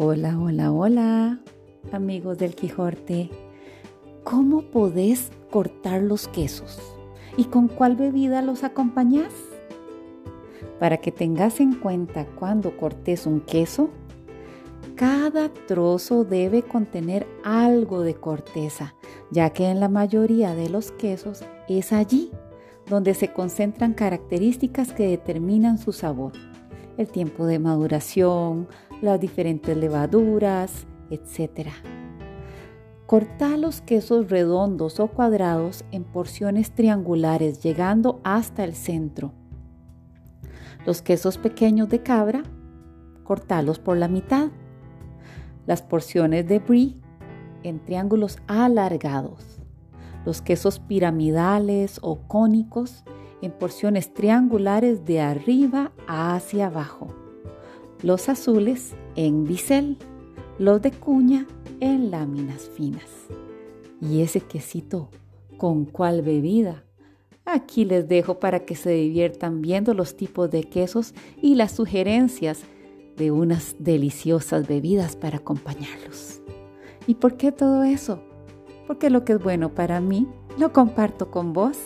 Hola, hola, hola, amigos del Quijote. ¿Cómo podés cortar los quesos? ¿Y con cuál bebida los acompañás? Para que tengas en cuenta cuando cortes un queso, cada trozo debe contener algo de corteza, ya que en la mayoría de los quesos es allí donde se concentran características que determinan su sabor, el tiempo de maduración, las diferentes levaduras, etc. Corta los quesos redondos o cuadrados en porciones triangulares llegando hasta el centro. Los quesos pequeños de cabra, cortalos por la mitad. Las porciones de brie en triángulos alargados. Los quesos piramidales o cónicos en porciones triangulares de arriba hacia abajo los azules en bisel, los de cuña en láminas finas. ¿Y ese quesito con cuál bebida? Aquí les dejo para que se diviertan viendo los tipos de quesos y las sugerencias de unas deliciosas bebidas para acompañarlos. ¿Y por qué todo eso? Porque lo que es bueno para mí lo comparto con vos.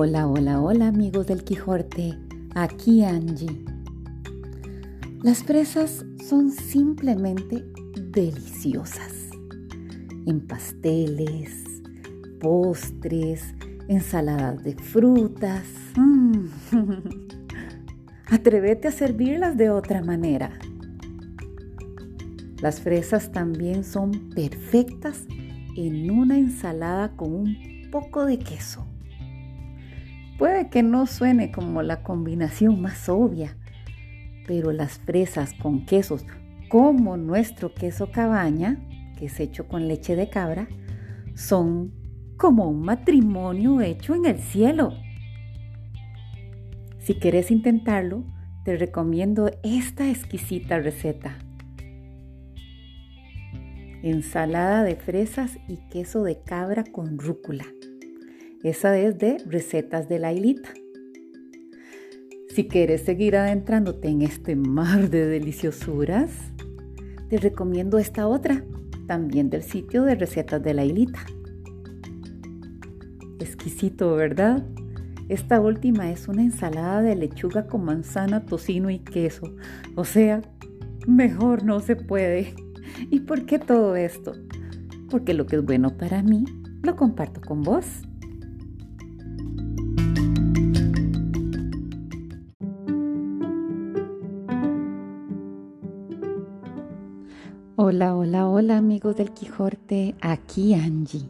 Hola, hola, hola amigos del Quijote, aquí Angie. Las fresas son simplemente deliciosas. En pasteles, postres, ensaladas de frutas. Mm. Atrévete a servirlas de otra manera. Las fresas también son perfectas en una ensalada con un poco de queso. Puede que no suene como la combinación más obvia, pero las fresas con quesos como nuestro queso cabaña, que es hecho con leche de cabra, son como un matrimonio hecho en el cielo. Si quieres intentarlo, te recomiendo esta exquisita receta. Ensalada de fresas y queso de cabra con rúcula. Esa es de recetas de la hilita. Si quieres seguir adentrándote en este mar de deliciosuras, te recomiendo esta otra, también del sitio de recetas de la hilita. Exquisito, ¿verdad? Esta última es una ensalada de lechuga con manzana, tocino y queso. O sea, mejor no se puede. ¿Y por qué todo esto? Porque lo que es bueno para mí, lo comparto con vos. Hola, hola, hola amigos del Quijote, aquí Angie.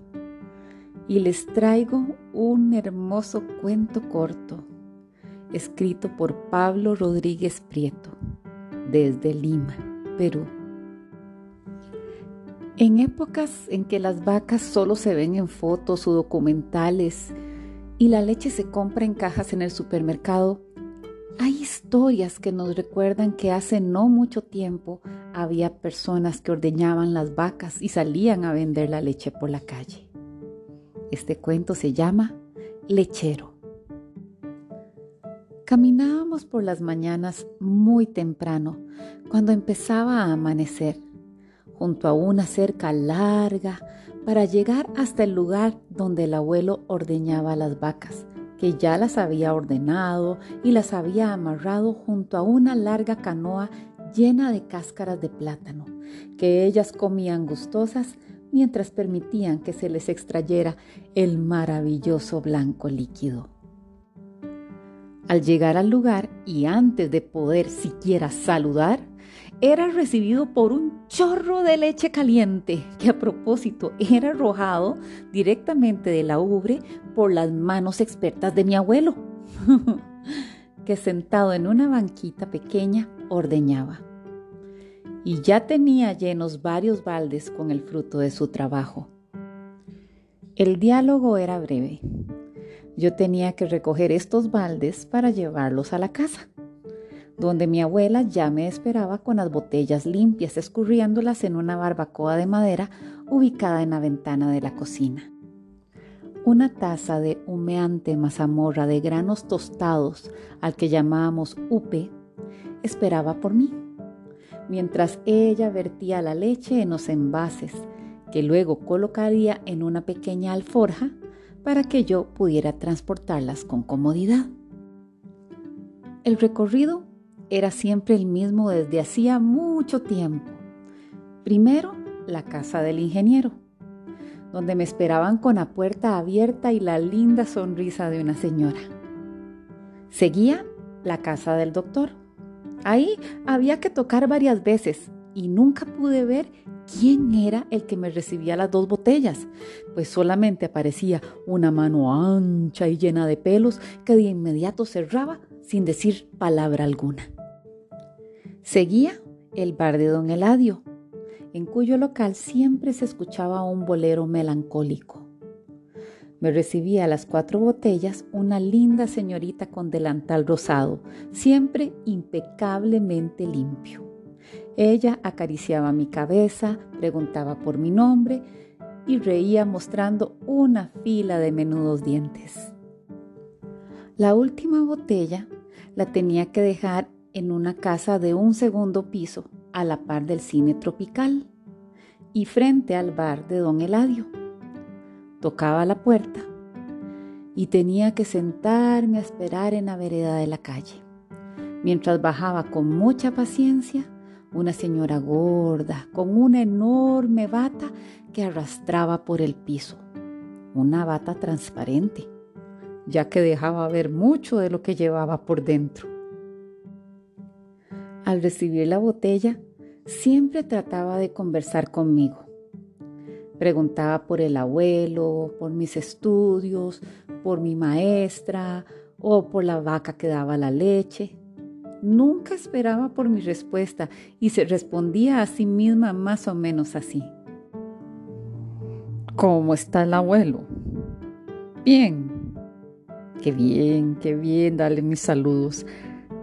Y les traigo un hermoso cuento corto, escrito por Pablo Rodríguez Prieto, desde Lima, Perú. En épocas en que las vacas solo se ven en fotos o documentales y la leche se compra en cajas en el supermercado, hay historias que nos recuerdan que hace no mucho tiempo había personas que ordeñaban las vacas y salían a vender la leche por la calle. Este cuento se llama Lechero. Caminábamos por las mañanas muy temprano, cuando empezaba a amanecer, junto a una cerca larga para llegar hasta el lugar donde el abuelo ordeñaba las vacas, que ya las había ordenado y las había amarrado junto a una larga canoa llena de cáscaras de plátano, que ellas comían gustosas mientras permitían que se les extrayera el maravilloso blanco líquido. Al llegar al lugar y antes de poder siquiera saludar, era recibido por un chorro de leche caliente que a propósito era arrojado directamente de la ubre por las manos expertas de mi abuelo, que sentado en una banquita pequeña ordeñaba. Y ya tenía llenos varios baldes con el fruto de su trabajo. El diálogo era breve. Yo tenía que recoger estos baldes para llevarlos a la casa, donde mi abuela ya me esperaba con las botellas limpias, escurriéndolas en una barbacoa de madera ubicada en la ventana de la cocina. Una taza de humeante mazamorra de granos tostados, al que llamábamos upe, esperaba por mí, mientras ella vertía la leche en los envases, que luego colocaría en una pequeña alforja para que yo pudiera transportarlas con comodidad. El recorrido era siempre el mismo desde hacía mucho tiempo. Primero, la casa del ingeniero, donde me esperaban con la puerta abierta y la linda sonrisa de una señora. Seguía la casa del doctor. Ahí había que tocar varias veces y nunca pude ver quién era el que me recibía las dos botellas, pues solamente aparecía una mano ancha y llena de pelos que de inmediato cerraba sin decir palabra alguna. Seguía el bar de don Eladio, en cuyo local siempre se escuchaba un bolero melancólico. Me recibía a las cuatro botellas una linda señorita con delantal rosado, siempre impecablemente limpio. Ella acariciaba mi cabeza, preguntaba por mi nombre y reía mostrando una fila de menudos dientes. La última botella la tenía que dejar en una casa de un segundo piso a la par del cine tropical y frente al bar de don Eladio. Tocaba la puerta y tenía que sentarme a esperar en la vereda de la calle, mientras bajaba con mucha paciencia una señora gorda con una enorme bata que arrastraba por el piso, una bata transparente, ya que dejaba ver mucho de lo que llevaba por dentro. Al recibir la botella, siempre trataba de conversar conmigo. Preguntaba por el abuelo, por mis estudios, por mi maestra o por la vaca que daba la leche. Nunca esperaba por mi respuesta y se respondía a sí misma más o menos así. ¿Cómo está el abuelo? Bien. Qué bien, qué bien, dale mis saludos.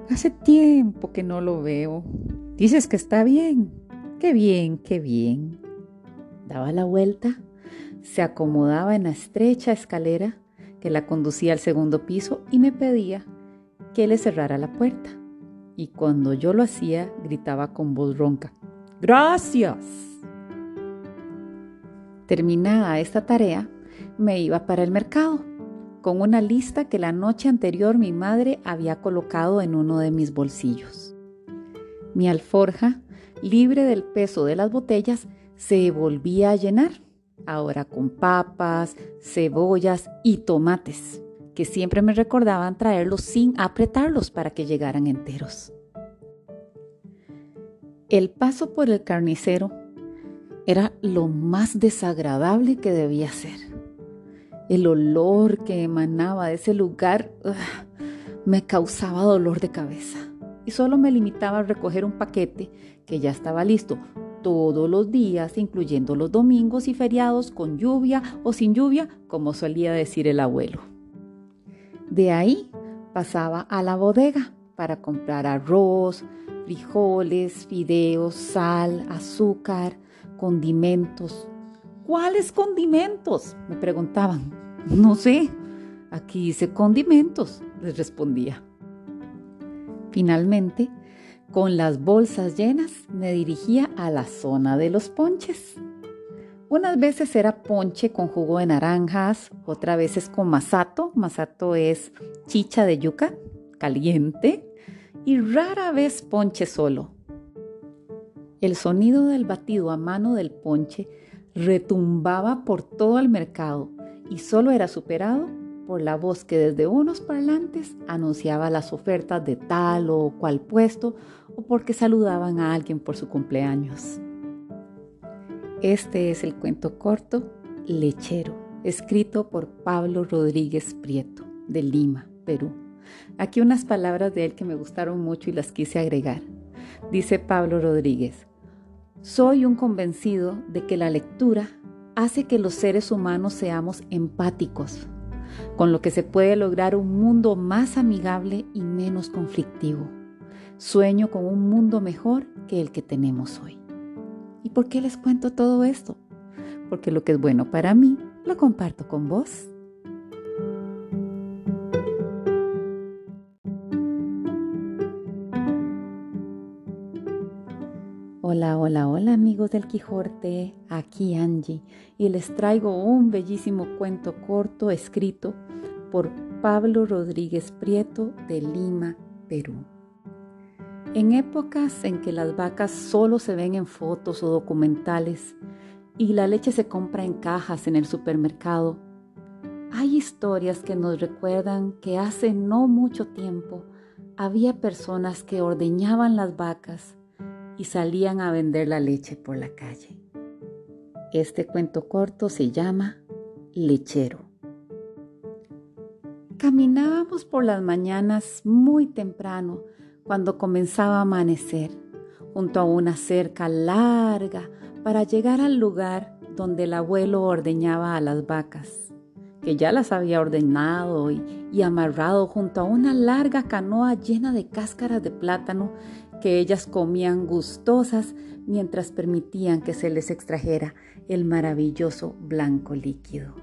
Hace tiempo que no lo veo. Dices que está bien. Qué bien, qué bien. Daba la vuelta, se acomodaba en la estrecha escalera que la conducía al segundo piso y me pedía que le cerrara la puerta y cuando yo lo hacía gritaba con voz ronca, ¡Gracias! Terminada esta tarea, me iba para el mercado con una lista que la noche anterior mi madre había colocado en uno de mis bolsillos. Mi alforja, libre del peso de las botellas, se volvía a llenar, ahora con papas, cebollas y tomates que siempre me recordaban traerlos sin apretarlos para que llegaran enteros. El paso por el carnicero era lo más desagradable que debía ser. El olor que emanaba de ese lugar me causaba dolor de cabeza y solo me limitaba a recoger un paquete que ya estaba listo todos los días, incluyendo los domingos y feriados, con lluvia o sin lluvia, como solía decir el abuelo. De ahí pasaba a la bodega para comprar arroz, frijoles, fideos, sal, azúcar, condimentos. ¿Cuáles condimentos? Me preguntaban. No sé. Aquí dice condimentos, les respondía. Finalmente, con las bolsas llenas, me dirigía a la zona de los ponches. Unas veces era ponche con jugo de naranjas, otras veces con masato. Masato es chicha de yuca caliente y rara vez ponche solo. El sonido del batido a mano del ponche retumbaba por todo el mercado y solo era superado por la voz que desde unos parlantes anunciaba las ofertas de tal o cual puesto o porque saludaban a alguien por su cumpleaños. Este es el cuento corto Lechero, escrito por Pablo Rodríguez Prieto, de Lima, Perú. Aquí unas palabras de él que me gustaron mucho y las quise agregar. Dice Pablo Rodríguez, soy un convencido de que la lectura hace que los seres humanos seamos empáticos, con lo que se puede lograr un mundo más amigable y menos conflictivo. Sueño con un mundo mejor que el que tenemos hoy. ¿Y por qué les cuento todo esto? Porque lo que es bueno para mí lo comparto con vos. Hola, hola, hola amigos del Quijote, aquí Angie y les traigo un bellísimo cuento corto escrito por Pablo Rodríguez Prieto de Lima, Perú. En épocas en que las vacas solo se ven en fotos o documentales y la leche se compra en cajas en el supermercado, hay historias que nos recuerdan que hace no mucho tiempo había personas que ordeñaban las vacas y salían a vender la leche por la calle. Este cuento corto se llama Lechero. Caminábamos por las mañanas muy temprano cuando comenzaba a amanecer, junto a una cerca larga para llegar al lugar donde el abuelo ordeñaba a las vacas, que ya las había ordenado y, y amarrado junto a una larga canoa llena de cáscaras de plátano que ellas comían gustosas mientras permitían que se les extrajera el maravilloso blanco líquido.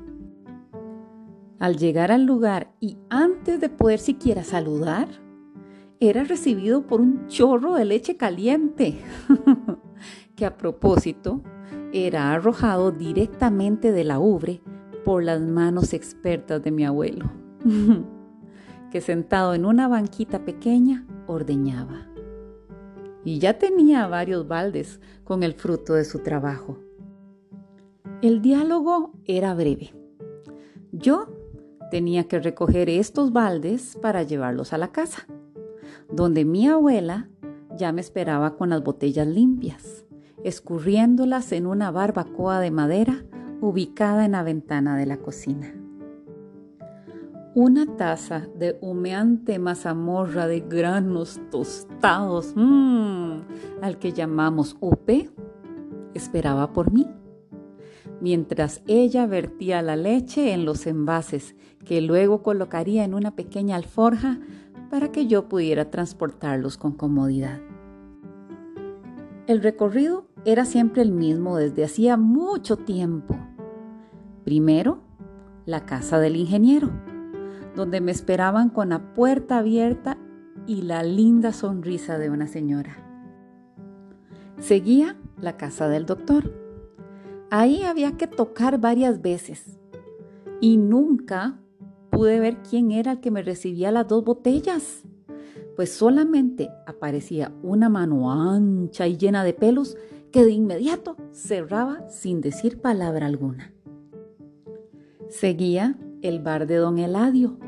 Al llegar al lugar y antes de poder siquiera saludar, era recibido por un chorro de leche caliente, que a propósito era arrojado directamente de la ubre por las manos expertas de mi abuelo, que sentado en una banquita pequeña ordeñaba y ya tenía varios baldes con el fruto de su trabajo. El diálogo era breve. Yo tenía que recoger estos baldes para llevarlos a la casa, donde mi abuela ya me esperaba con las botellas limpias, escurriéndolas en una barbacoa de madera ubicada en la ventana de la cocina una taza de humeante mazamorra de granos tostados, mmm, al que llamamos upe, esperaba por mí, mientras ella vertía la leche en los envases que luego colocaría en una pequeña alforja para que yo pudiera transportarlos con comodidad. El recorrido era siempre el mismo desde hacía mucho tiempo. Primero, la casa del ingeniero donde me esperaban con la puerta abierta y la linda sonrisa de una señora. Seguía la casa del doctor. Ahí había que tocar varias veces y nunca pude ver quién era el que me recibía las dos botellas, pues solamente aparecía una mano ancha y llena de pelos que de inmediato cerraba sin decir palabra alguna. Seguía el bar de don Eladio,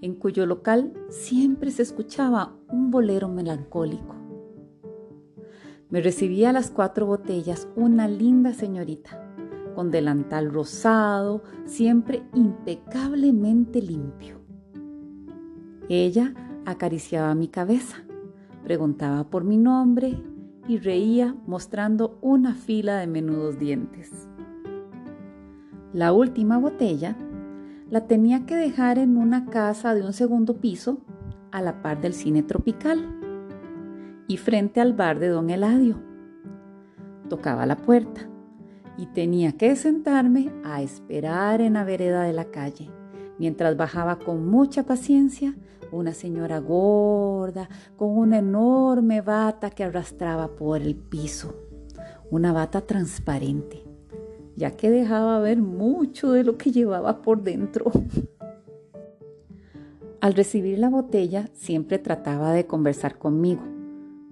en cuyo local siempre se escuchaba un bolero melancólico. Me recibía las cuatro botellas una linda señorita, con delantal rosado, siempre impecablemente limpio. Ella acariciaba mi cabeza, preguntaba por mi nombre y reía mostrando una fila de menudos dientes. La última botella la tenía que dejar en una casa de un segundo piso a la par del cine tropical y frente al bar de don Eladio. Tocaba la puerta y tenía que sentarme a esperar en la vereda de la calle, mientras bajaba con mucha paciencia una señora gorda con una enorme bata que arrastraba por el piso, una bata transparente ya que dejaba ver mucho de lo que llevaba por dentro. Al recibir la botella siempre trataba de conversar conmigo.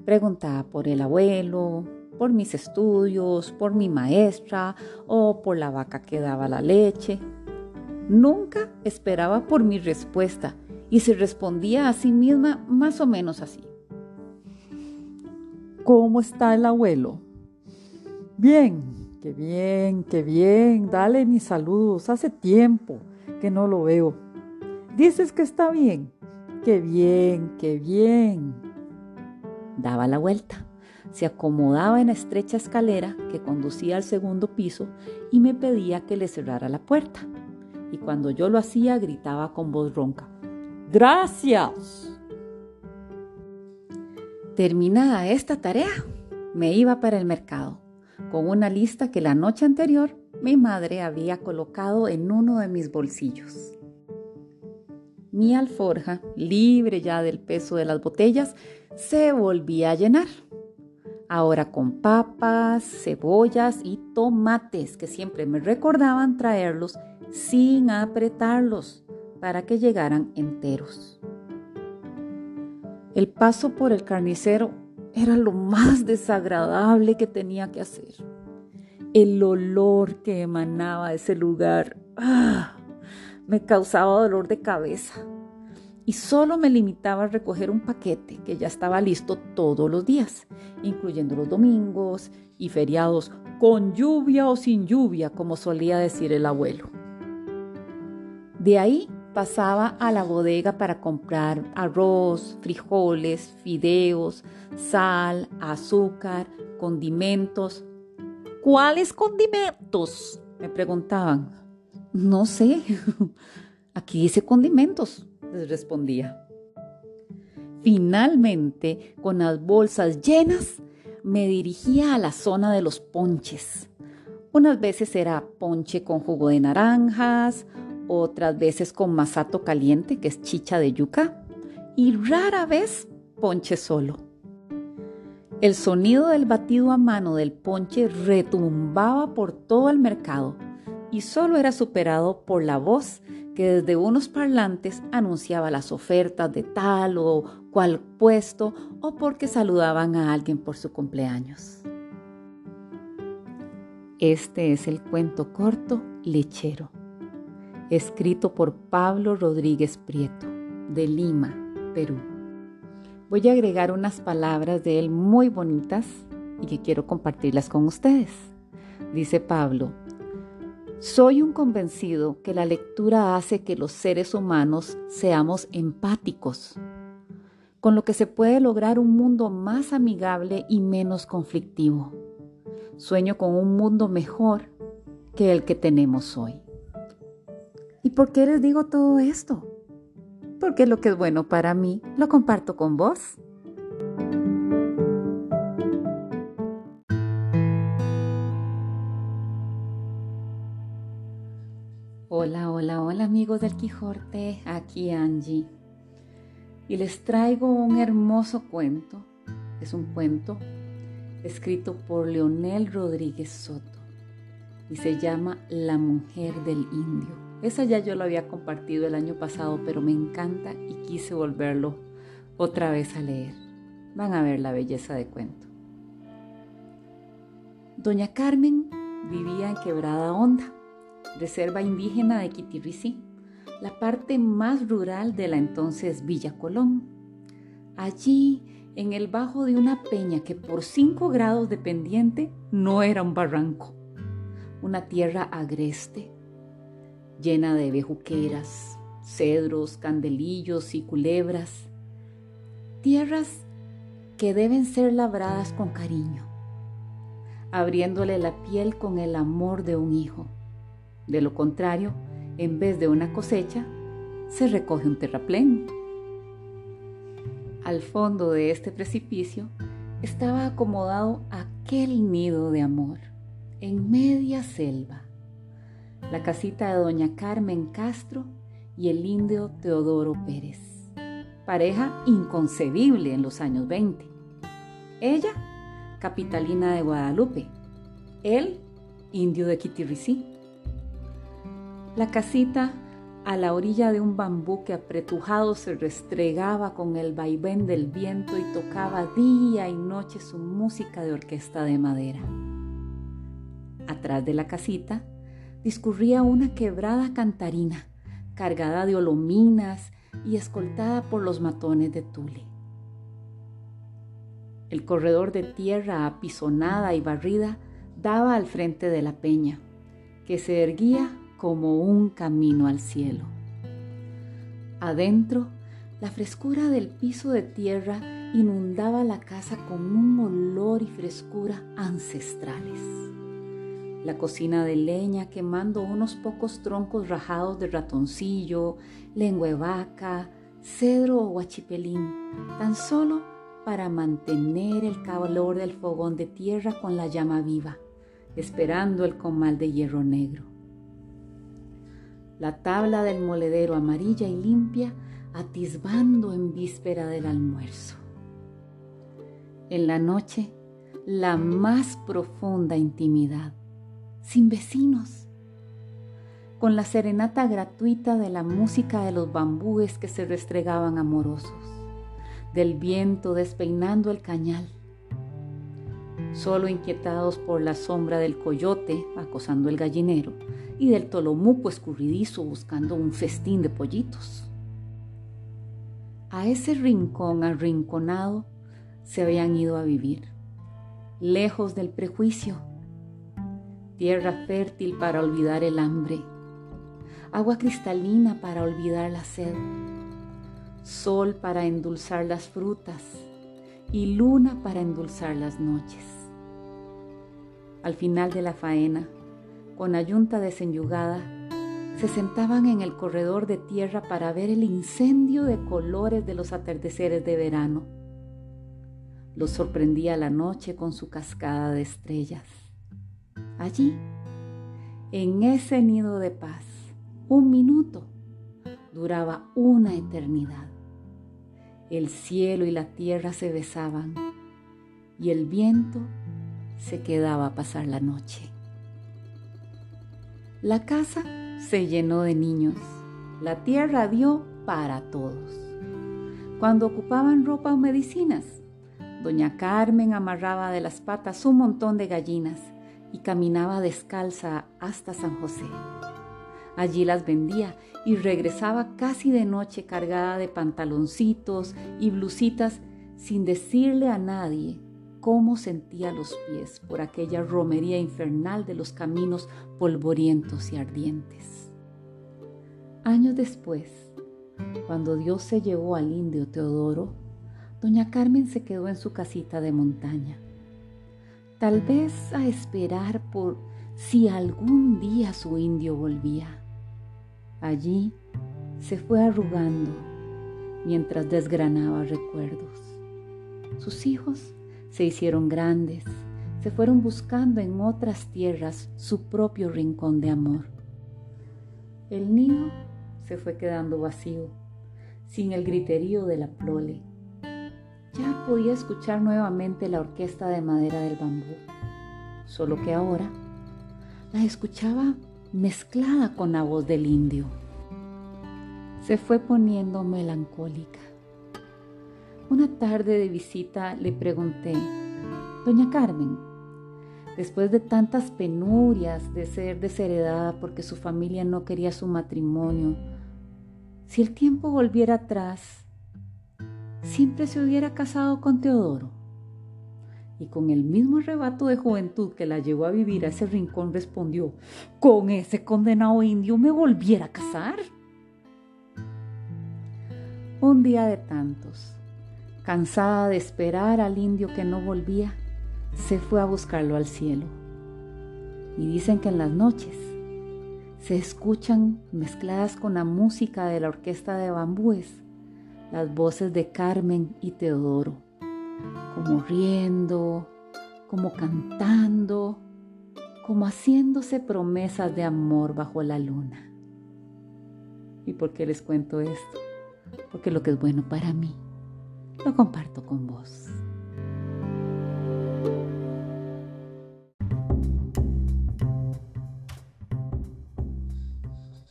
Preguntaba por el abuelo, por mis estudios, por mi maestra o por la vaca que daba la leche. Nunca esperaba por mi respuesta y se respondía a sí misma más o menos así. ¿Cómo está el abuelo? Bien, Qué bien, qué bien. Dale mis saludos. Hace tiempo que no lo veo. Dices que está bien. Qué bien, qué bien. Daba la vuelta. Se acomodaba en la estrecha escalera que conducía al segundo piso y me pedía que le cerrara la puerta. Y cuando yo lo hacía gritaba con voz ronca. Gracias. Terminada esta tarea, me iba para el mercado con una lista que la noche anterior mi madre había colocado en uno de mis bolsillos. Mi alforja, libre ya del peso de las botellas, se volvía a llenar, ahora con papas, cebollas y tomates que siempre me recordaban traerlos sin apretarlos para que llegaran enteros. El paso por el carnicero era lo más desagradable que tenía que hacer. El olor que emanaba de ese lugar ¡ah! me causaba dolor de cabeza y solo me limitaba a recoger un paquete que ya estaba listo todos los días, incluyendo los domingos y feriados, con lluvia o sin lluvia, como solía decir el abuelo. De ahí pasaba a la bodega para comprar arroz, frijoles, fideos, sal, azúcar, condimentos. ¿Cuáles condimentos? me preguntaban. No sé. Aquí dice condimentos, les respondía. Finalmente, con las bolsas llenas, me dirigía a la zona de los ponches. Unas veces era ponche con jugo de naranjas, otras veces con masato caliente, que es chicha de yuca, y rara vez ponche solo. El sonido del batido a mano del ponche retumbaba por todo el mercado y solo era superado por la voz que desde unos parlantes anunciaba las ofertas de tal o cual puesto o porque saludaban a alguien por su cumpleaños. Este es el cuento corto Lechero, escrito por Pablo Rodríguez Prieto, de Lima, Perú. Voy a agregar unas palabras de él muy bonitas y que quiero compartirlas con ustedes. Dice Pablo, soy un convencido que la lectura hace que los seres humanos seamos empáticos, con lo que se puede lograr un mundo más amigable y menos conflictivo. Sueño con un mundo mejor que el que tenemos hoy. ¿Y por qué les digo todo esto? Porque lo que es bueno para mí lo comparto con vos. Hola, hola, hola amigos del Quijote, aquí Angie. Y les traigo un hermoso cuento. Es un cuento escrito por Leonel Rodríguez Soto y se llama La mujer del indio. Esa ya yo lo había compartido el año pasado, pero me encanta y quise volverlo otra vez a leer. Van a ver la belleza de cuento. Doña Carmen vivía en Quebrada Honda reserva indígena de Quitirricí, la parte más rural de la entonces Villa Colón. Allí, en el bajo de una peña que por 5 grados de pendiente no era un barranco, una tierra agreste, llena de bejuqueras, cedros, candelillos y culebras, tierras que deben ser labradas con cariño, abriéndole la piel con el amor de un hijo. De lo contrario, en vez de una cosecha, se recoge un terraplén. Al fondo de este precipicio estaba acomodado aquel nido de amor, en media selva, la casita de doña Carmen Castro y el indio Teodoro Pérez, pareja inconcebible en los años 20. Ella, capitalina de Guadalupe, él, indio de Quitirricí. La casita a la orilla de un bambú que apretujado se restregaba con el vaivén del viento y tocaba día y noche su música de orquesta de madera. Atrás de la casita discurría una quebrada cantarina cargada de olominas y escoltada por los matones de tule. El corredor de tierra apisonada y barrida daba al frente de la peña, que se erguía como un camino al cielo. Adentro, la frescura del piso de tierra inundaba la casa con un olor y frescura ancestrales. La cocina de leña quemando unos pocos troncos rajados de ratoncillo, lengua de vaca, cedro o guachipelín, tan solo para mantener el calor del fogón de tierra con la llama viva, esperando el comal de hierro negro la tabla del moledero amarilla y limpia, atisbando en víspera del almuerzo. En la noche, la más profunda intimidad, sin vecinos, con la serenata gratuita de la música de los bambúes que se restregaban amorosos, del viento despeinando el cañal, solo inquietados por la sombra del coyote acosando el gallinero y del tolomuco escurridizo buscando un festín de pollitos. A ese rincón arrinconado se habían ido a vivir, lejos del prejuicio, tierra fértil para olvidar el hambre, agua cristalina para olvidar la sed, sol para endulzar las frutas y luna para endulzar las noches. Al final de la faena, con ayunta desenyugada, se sentaban en el corredor de tierra para ver el incendio de colores de los atardeceres de verano. Los sorprendía la noche con su cascada de estrellas. Allí, en ese nido de paz, un minuto duraba una eternidad. El cielo y la tierra se besaban y el viento se quedaba a pasar la noche. La casa se llenó de niños. La tierra dio para todos. Cuando ocupaban ropa o medicinas, doña Carmen amarraba de las patas un montón de gallinas y caminaba descalza hasta San José. Allí las vendía y regresaba casi de noche cargada de pantaloncitos y blusitas sin decirle a nadie cómo sentía los pies por aquella romería infernal de los caminos polvorientos y ardientes. Años después, cuando Dios se llevó al indio Teodoro, doña Carmen se quedó en su casita de montaña, tal vez a esperar por si algún día su indio volvía. Allí se fue arrugando mientras desgranaba recuerdos. Sus hijos se hicieron grandes, se fueron buscando en otras tierras su propio rincón de amor. El nido se fue quedando vacío, sin el griterío de la prole. Ya podía escuchar nuevamente la orquesta de madera del bambú, solo que ahora la escuchaba mezclada con la voz del indio. Se fue poniendo melancólica una tarde de visita le pregunté, Doña Carmen, después de tantas penurias de ser desheredada porque su familia no quería su matrimonio, si el tiempo volviera atrás, siempre se hubiera casado con Teodoro. Y con el mismo arrebato de juventud que la llevó a vivir a ese rincón respondió, con ese condenado indio me volviera a casar. Un día de tantos, Cansada de esperar al indio que no volvía, se fue a buscarlo al cielo. Y dicen que en las noches se escuchan mezcladas con la música de la orquesta de bambúes las voces de Carmen y Teodoro, como riendo, como cantando, como haciéndose promesas de amor bajo la luna. ¿Y por qué les cuento esto? Porque lo que es bueno para mí lo comparto con vos.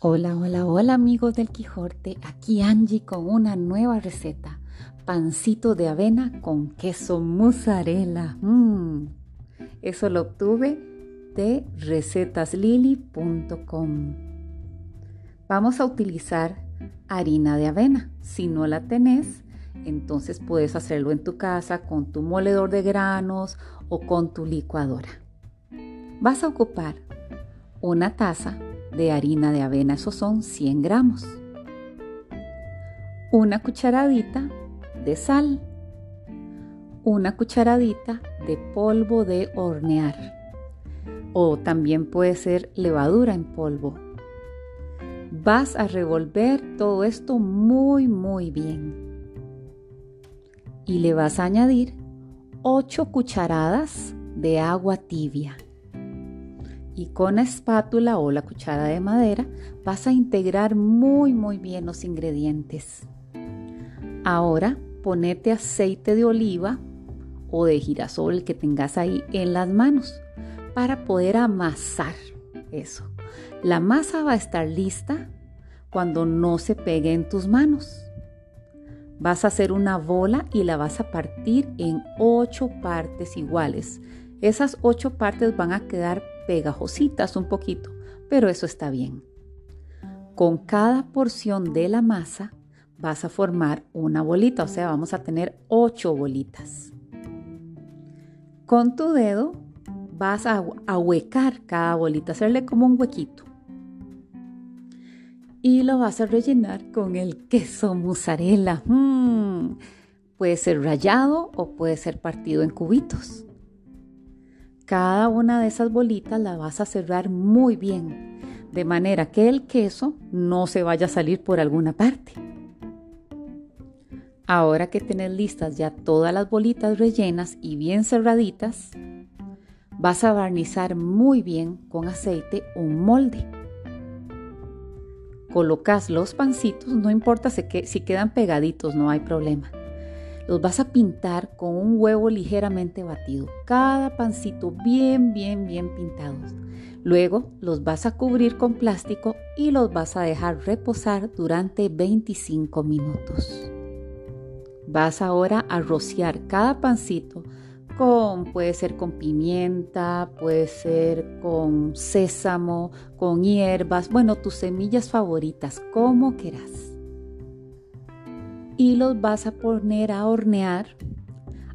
Hola, hola, hola amigos del Quijote, aquí Angie con una nueva receta, pancito de avena con queso mozzarella. Mm. Eso lo obtuve de recetaslily.com. Vamos a utilizar harina de avena. Si no la tenés, entonces puedes hacerlo en tu casa con tu moledor de granos o con tu licuadora. Vas a ocupar una taza de harina de avena, esos son 100 gramos. Una cucharadita de sal. Una cucharadita de polvo de hornear. O también puede ser levadura en polvo. Vas a revolver todo esto muy muy bien y le vas a añadir 8 cucharadas de agua tibia. Y con la espátula o la cuchara de madera vas a integrar muy muy bien los ingredientes. Ahora ponete aceite de oliva o de girasol que tengas ahí en las manos para poder amasar eso. La masa va a estar lista cuando no se pegue en tus manos. Vas a hacer una bola y la vas a partir en ocho partes iguales. Esas ocho partes van a quedar pegajositas un poquito, pero eso está bien. Con cada porción de la masa vas a formar una bolita, o sea, vamos a tener ocho bolitas. Con tu dedo vas a ahuecar cada bolita, hacerle como un huequito. Y lo vas a rellenar con el queso mozzarella. Mm, puede ser rallado o puede ser partido en cubitos. Cada una de esas bolitas la vas a cerrar muy bien, de manera que el queso no se vaya a salir por alguna parte. Ahora que tenés listas ya todas las bolitas rellenas y bien cerraditas, vas a barnizar muy bien con aceite un molde. Colocas los pancitos, no importa si, quedan pegaditos, no hay problema. Los vas a pintar con un huevo ligeramente batido, cada pancito bien, bien, bien pintados. Luego los vas a cubrir con plástico y los vas a dejar reposar durante 25 minutos. Vas ahora a rociar cada pancito con, puede ser con pimienta, puede ser con sésamo, con hierbas, bueno, tus semillas favoritas, como quieras. Y los vas a poner a hornear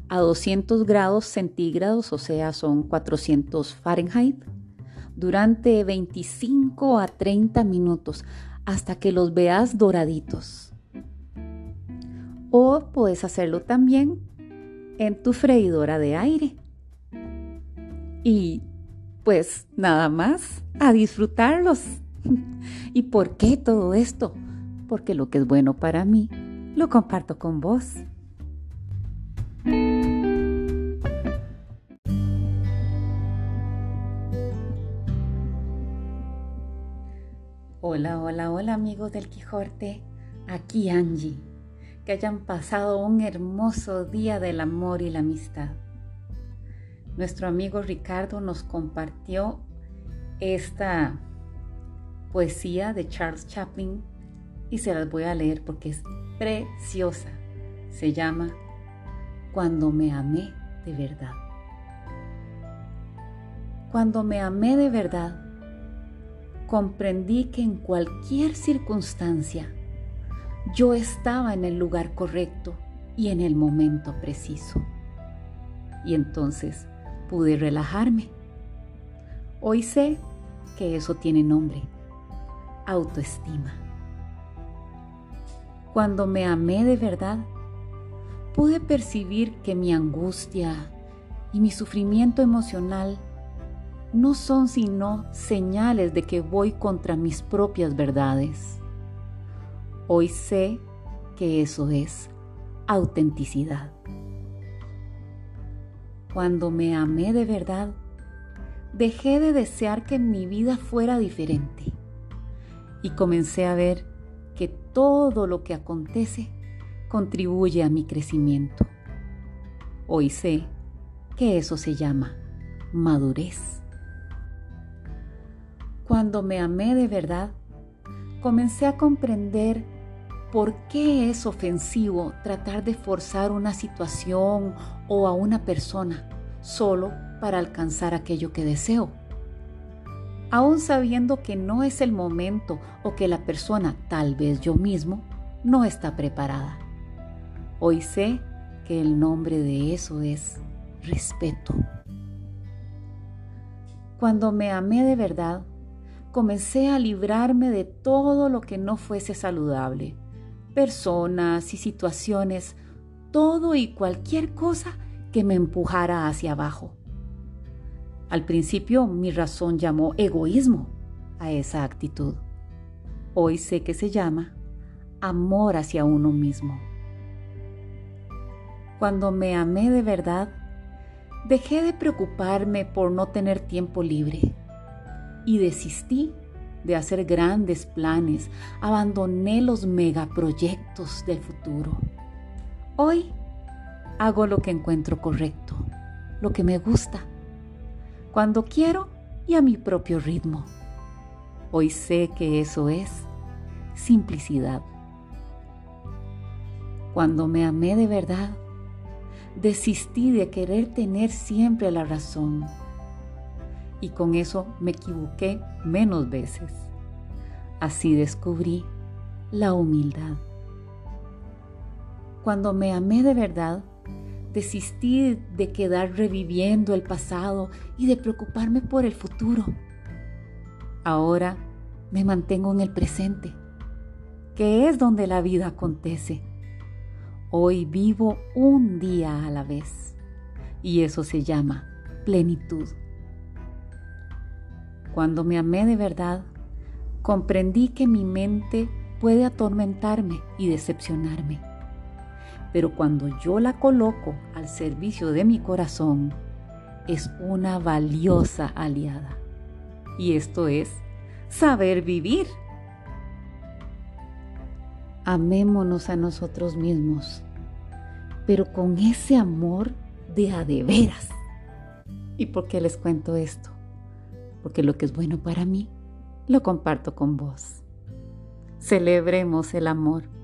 a 200 grados centígrados, o sea, son 400 Fahrenheit, durante 25 a 30 minutos hasta que los veas doraditos. O puedes hacerlo también en tu freidora de aire. Y pues nada más, a disfrutarlos. ¿Y por qué todo esto? Porque lo que es bueno para mí, lo comparto con vos. Hola, hola, hola amigos del Quijote. Aquí Angie que hayan pasado un hermoso día del amor y la amistad. Nuestro amigo Ricardo nos compartió esta poesía de Charles Chaplin y se las voy a leer porque es preciosa. Se llama Cuando me amé de verdad. Cuando me amé de verdad, comprendí que en cualquier circunstancia yo estaba en el lugar correcto y en el momento preciso. Y entonces pude relajarme. Hoy sé que eso tiene nombre, autoestima. Cuando me amé de verdad, pude percibir que mi angustia y mi sufrimiento emocional no son sino señales de que voy contra mis propias verdades Hoy sé que eso es autenticidad. Cuando me amé de verdad, dejé de desear que mi vida fuera diferente y comencé a ver que todo lo que acontece contribuye a mi crecimiento. Hoy sé que eso se llama madurez. Cuando me amé de verdad, comencé a comprender ¿Por qué es ofensivo tratar de forzar una situación o a una persona solo para alcanzar aquello que deseo? Aún sabiendo que no es el momento o que la persona, tal vez yo mismo, no está preparada. Hoy sé que el nombre de eso es respeto. Cuando me amé de verdad, comencé a librarme de todo lo que no fuese saludable personas y situaciones, todo y cualquier cosa que me empujara hacia abajo. Al principio mi razón llamó egoísmo a esa actitud. Hoy sé que se llama amor hacia uno mismo. Cuando me amé de verdad, dejé de preocuparme por no tener tiempo libre y desistí de hacer grandes planes, abandoné los megaproyectos del futuro. Hoy hago lo que encuentro correcto, lo que me gusta, cuando quiero y a mi propio ritmo. Hoy sé que eso es simplicidad. Cuando me amé de verdad, desistí de querer tener siempre la razón. Y con eso me equivoqué menos veces. Así descubrí la humildad. Cuando me amé de verdad, desistí de quedar reviviendo el pasado y de preocuparme por el futuro. Ahora me mantengo en el presente, que es donde la vida acontece Hoy vivo un día a la vez y eso se llama plenitud. Cuando me amé de verdad, comprendí que mi mente puede atormentarme y decepcionarme. Pero cuando yo la coloco al servicio de mi corazón, es una valiosa aliada. Y esto es saber vivir. Amémonos a nosotros mismos pero con ese amor de a de veras. ¿Y por qué les cuento esto? Porque lo que es bueno para mí, lo comparto con vos. Celebremos el amor